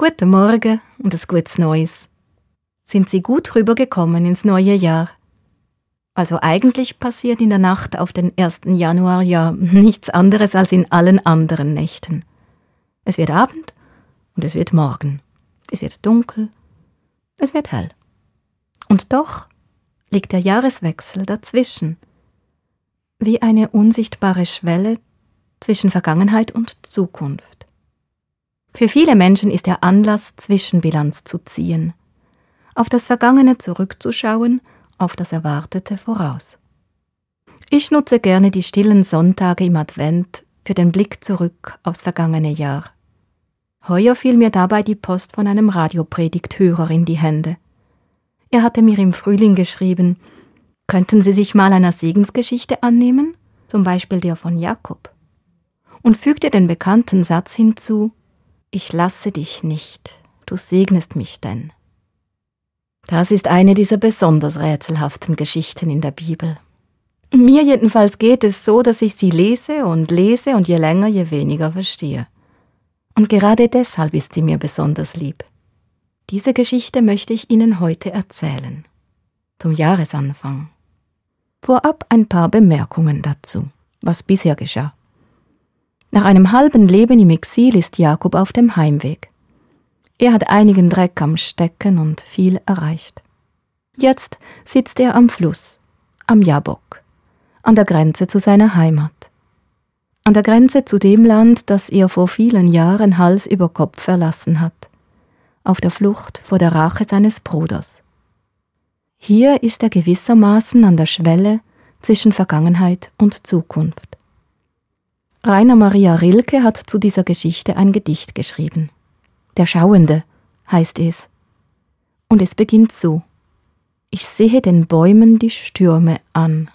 Guten Morgen und ein gutes Neues. Sind Sie gut rübergekommen ins neue Jahr? Also eigentlich passiert in der Nacht auf den 1. Januar ja nichts anderes als in allen anderen Nächten. Es wird Abend und es wird Morgen. Es wird dunkel, es wird hell. Und doch liegt der Jahreswechsel dazwischen, wie eine unsichtbare Schwelle zwischen Vergangenheit und Zukunft. Für viele Menschen ist der Anlass, Zwischenbilanz zu ziehen, auf das Vergangene zurückzuschauen, auf das Erwartete voraus. Ich nutze gerne die stillen Sonntage im Advent für den Blick zurück aufs vergangene Jahr. Heuer fiel mir dabei die Post von einem Radiopredigthörer in die Hände. Er hatte mir im Frühling geschrieben, könnten Sie sich mal einer Segensgeschichte annehmen, zum Beispiel der von Jakob, und fügte den bekannten Satz hinzu, ich lasse dich nicht, du segnest mich denn. Das ist eine dieser besonders rätselhaften Geschichten in der Bibel. Mir jedenfalls geht es so, dass ich sie lese und lese und je länger, je weniger verstehe. Und gerade deshalb ist sie mir besonders lieb. Diese Geschichte möchte ich Ihnen heute erzählen. Zum Jahresanfang. Vorab ein paar Bemerkungen dazu, was bisher geschah. Nach einem halben Leben im Exil ist Jakob auf dem Heimweg. Er hat einigen Dreck am Stecken und viel erreicht. Jetzt sitzt er am Fluss, am Jabok, an der Grenze zu seiner Heimat. An der Grenze zu dem Land, das er vor vielen Jahren Hals über Kopf verlassen hat, auf der Flucht vor der Rache seines Bruders. Hier ist er gewissermaßen an der Schwelle zwischen Vergangenheit und Zukunft. Rainer Maria Rilke hat zu dieser Geschichte ein Gedicht geschrieben. Der Schauende heißt es. Und es beginnt so. Ich sehe den Bäumen die Stürme an.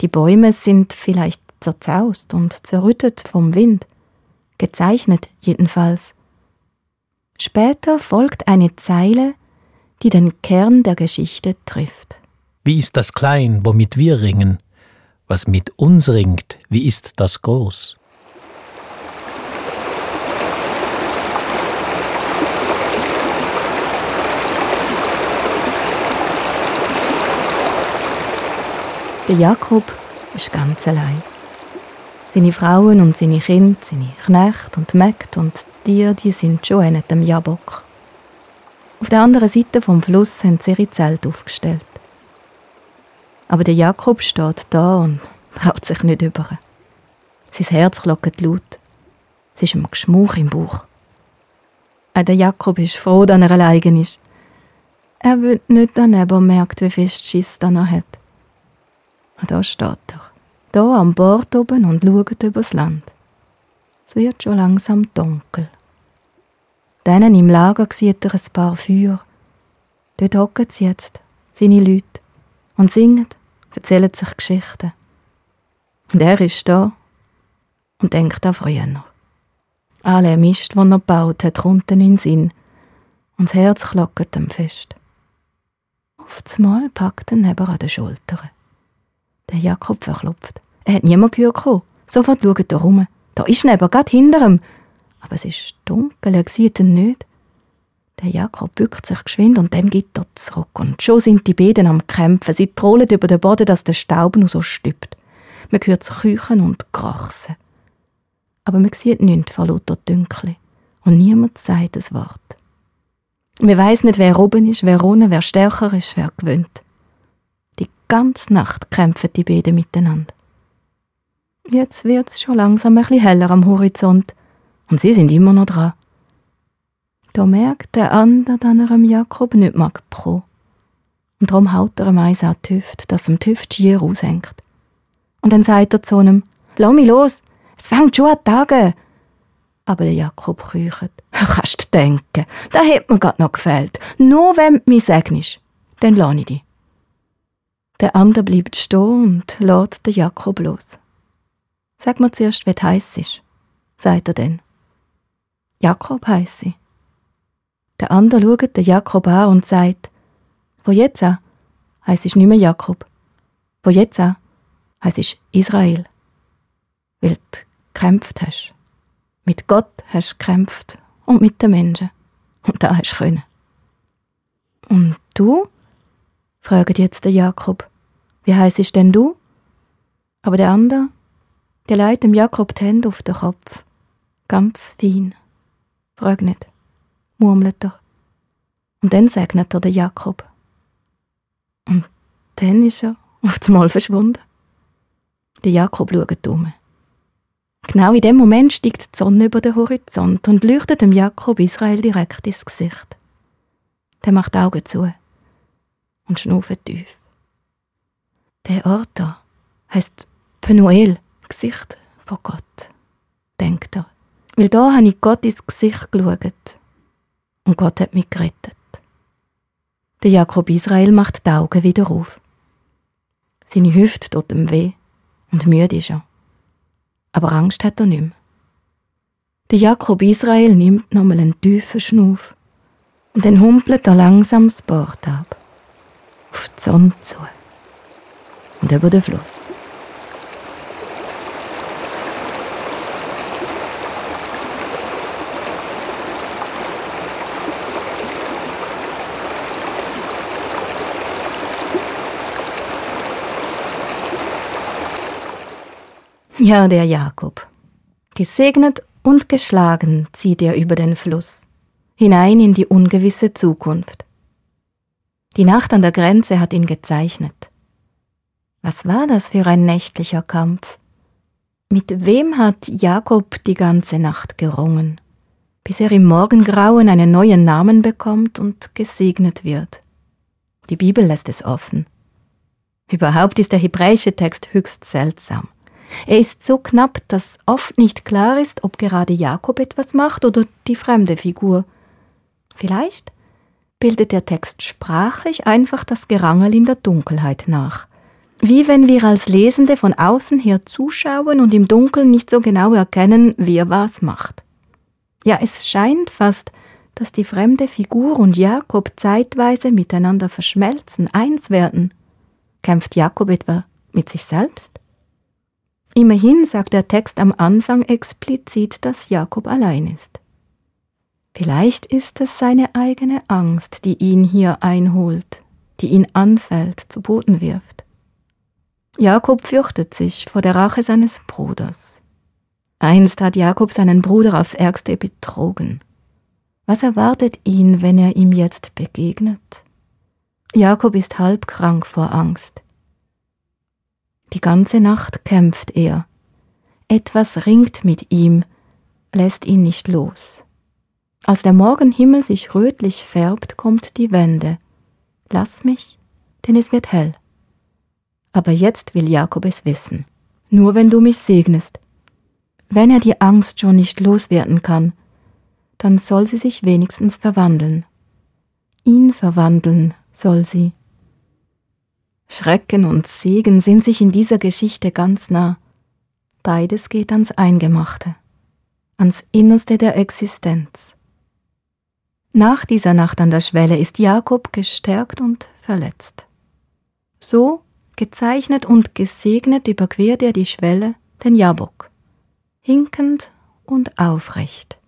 Die Bäume sind vielleicht zerzaust und zerrüttet vom Wind, gezeichnet jedenfalls. Später folgt eine Zeile, die den Kern der Geschichte trifft. Wie ist das klein, womit wir ringen? Was mit uns ringt, wie ist das groß? Der Jakob ist ganz allein. Seine Frauen und seine Kinder, seine Knechte und Mägde und Tiere, die sind schon in dem Jabok. Auf der anderen Seite vom Fluss haben sie ihre Zelte aufgestellt. Aber der Jakob steht da und traut sich nicht über. Sein Herz klockt laut. Es ist ihm Geschmuch im Bauch. Auch der Jakob ist froh, dass er allein ist. Er wird nicht daneben merkt, wie fest Schiss er noch hat. Und da steht er, da am Bord oben und schaut übers Land. Es wird schon langsam dunkel. Denen im Lager sieht er ein paar Feuer. Dort hocken sie jetzt, seine Leute, und singen, erzählen sich Geschichten. Und er ist da und denkt an früher. Alle Mist, den er gebaut hat, kommt in den Sinn und das Herz klockt ihm fest. Auf Mal packt er neben an den Schultern. Der Jakob verklopft. Er hat niemand gehört. Sofort schaut er rum. Da ist neben, gerade hinter ihm. Aber es ist dunkel, er sieht ihn nicht. Der Jakob bückt sich geschwind und dann geht er zurück. Und schon sind die Beden am Kämpfen. Sie trollen über den Boden, dass der Staub nur so stübt. Man hört küchen und krachsen. Aber man sieht nichts vor lauter Dünkle. Und niemand sagt ein Wort. Man weiß nicht, wer oben ist, wer unten, wer stärker ist, wer gewöhnt. Die ganze Nacht kämpfen die beiden miteinander. Jetzt wird es schon langsam ein bisschen heller am Horizont. Und sie sind immer noch dran. Da merkt der andere, dass er Jakob nicht mag pro. Und darum haut er ihm eins an die Hüfte, dass ihm die Hüfte schier raushängt. Und dann sagt er zu ihm, lass mich los, es fängt schon an Tage. Aber der Jakob krücht. Kannst du denken, da hätte mir grad noch gefällt. Nur wenn du mich segnest, dann lass ich dich. Der andere bleibt stehen und lässt den Jakob los. Sag mir zuerst, wie heiß ist, sagt er dann. Jakob heiss sie. Der andere schaut den Jakob an und sagt, wo jetzt an, heisst ich nicht mehr Jakob. Wo jetzt an, heisst ich Israel. Weil du gekämpft hast. Mit Gott hast du gekämpft und mit den Menschen. Und da hast du können. Und du? fragt jetzt der Jakob. Wie heisst denn du? Aber der andere, der legt dem Jakob die Hände auf den Kopf. Ganz fein. Frag nicht, murmelt er. Und dann segnet er den Jakob. Und dann ist er auf einmal verschwunden. Der Jakob schaut um. Genau in dem Moment steigt die Sonne über den Horizont und leuchtet dem Jakob Israel direkt ins Gesicht. Der macht die Augen zu und schnauft tief. Der Ort da heisst Penuel, Gesicht von Gott, denkt er. Weil da habe ich Gott ins Gesicht geschaut. Und Gott hat mich gerettet. Der Jakob Israel macht die Augen wieder auf. Seine Hüfte tut ihm weh und müde ist er. Aber Angst hat er nicht mehr. Der Jakob Israel nimmt nochmal einen tiefen Schnuff und dann humpelt er langsam das Bord ab. Auf die Sonne zu. Und über den Fluss. Ja, der Jakob. Gesegnet und geschlagen zieht er über den Fluss, hinein in die ungewisse Zukunft. Die Nacht an der Grenze hat ihn gezeichnet. Was war das für ein nächtlicher Kampf? Mit wem hat Jakob die ganze Nacht gerungen, bis er im Morgengrauen einen neuen Namen bekommt und gesegnet wird? Die Bibel lässt es offen. Überhaupt ist der hebräische Text höchst seltsam. Er ist so knapp, dass oft nicht klar ist, ob gerade Jakob etwas macht oder die fremde Figur. Vielleicht bildet der Text sprachlich einfach das Gerangel in der Dunkelheit nach. Wie wenn wir als Lesende von außen her zuschauen und im Dunkeln nicht so genau erkennen, wer was macht. Ja, es scheint fast, dass die fremde Figur und Jakob zeitweise miteinander verschmelzen, eins werden. Kämpft Jakob etwa mit sich selbst? Immerhin sagt der Text am Anfang explizit, dass Jakob allein ist. Vielleicht ist es seine eigene Angst, die ihn hier einholt, die ihn anfällt, zu Boden wirft. Jakob fürchtet sich vor der Rache seines Bruders. Einst hat Jakob seinen Bruder aufs ärgste betrogen. Was erwartet ihn, wenn er ihm jetzt begegnet? Jakob ist halb krank vor Angst. Die ganze Nacht kämpft er. Etwas ringt mit ihm, lässt ihn nicht los. Als der Morgenhimmel sich rötlich färbt, kommt die Wende. Lass mich, denn es wird hell. Aber jetzt will Jakob es wissen. Nur wenn du mich segnest. Wenn er die Angst schon nicht loswerden kann, dann soll sie sich wenigstens verwandeln. Ihn verwandeln soll sie. Schrecken und Segen sind sich in dieser Geschichte ganz nah. Beides geht ans Eingemachte, ans Innerste der Existenz. Nach dieser Nacht an der Schwelle ist Jakob gestärkt und verletzt. So, gezeichnet und gesegnet, überquert er die Schwelle, den Jabok. Hinkend und aufrecht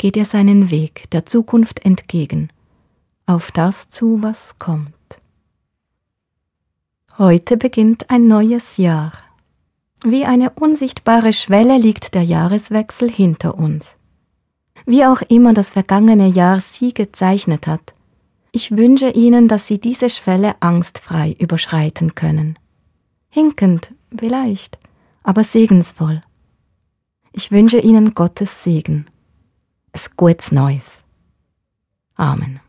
geht er seinen Weg der Zukunft entgegen, auf das zu, was kommt. Heute beginnt ein neues Jahr. Wie eine unsichtbare Schwelle liegt der Jahreswechsel hinter uns. Wie auch immer das vergangene Jahr Sie gezeichnet hat, ich wünsche Ihnen, dass Sie diese Schwelle angstfrei überschreiten können. Hinkend, vielleicht, aber segensvoll. Ich wünsche Ihnen Gottes Segen. Es gutes Neues. Amen.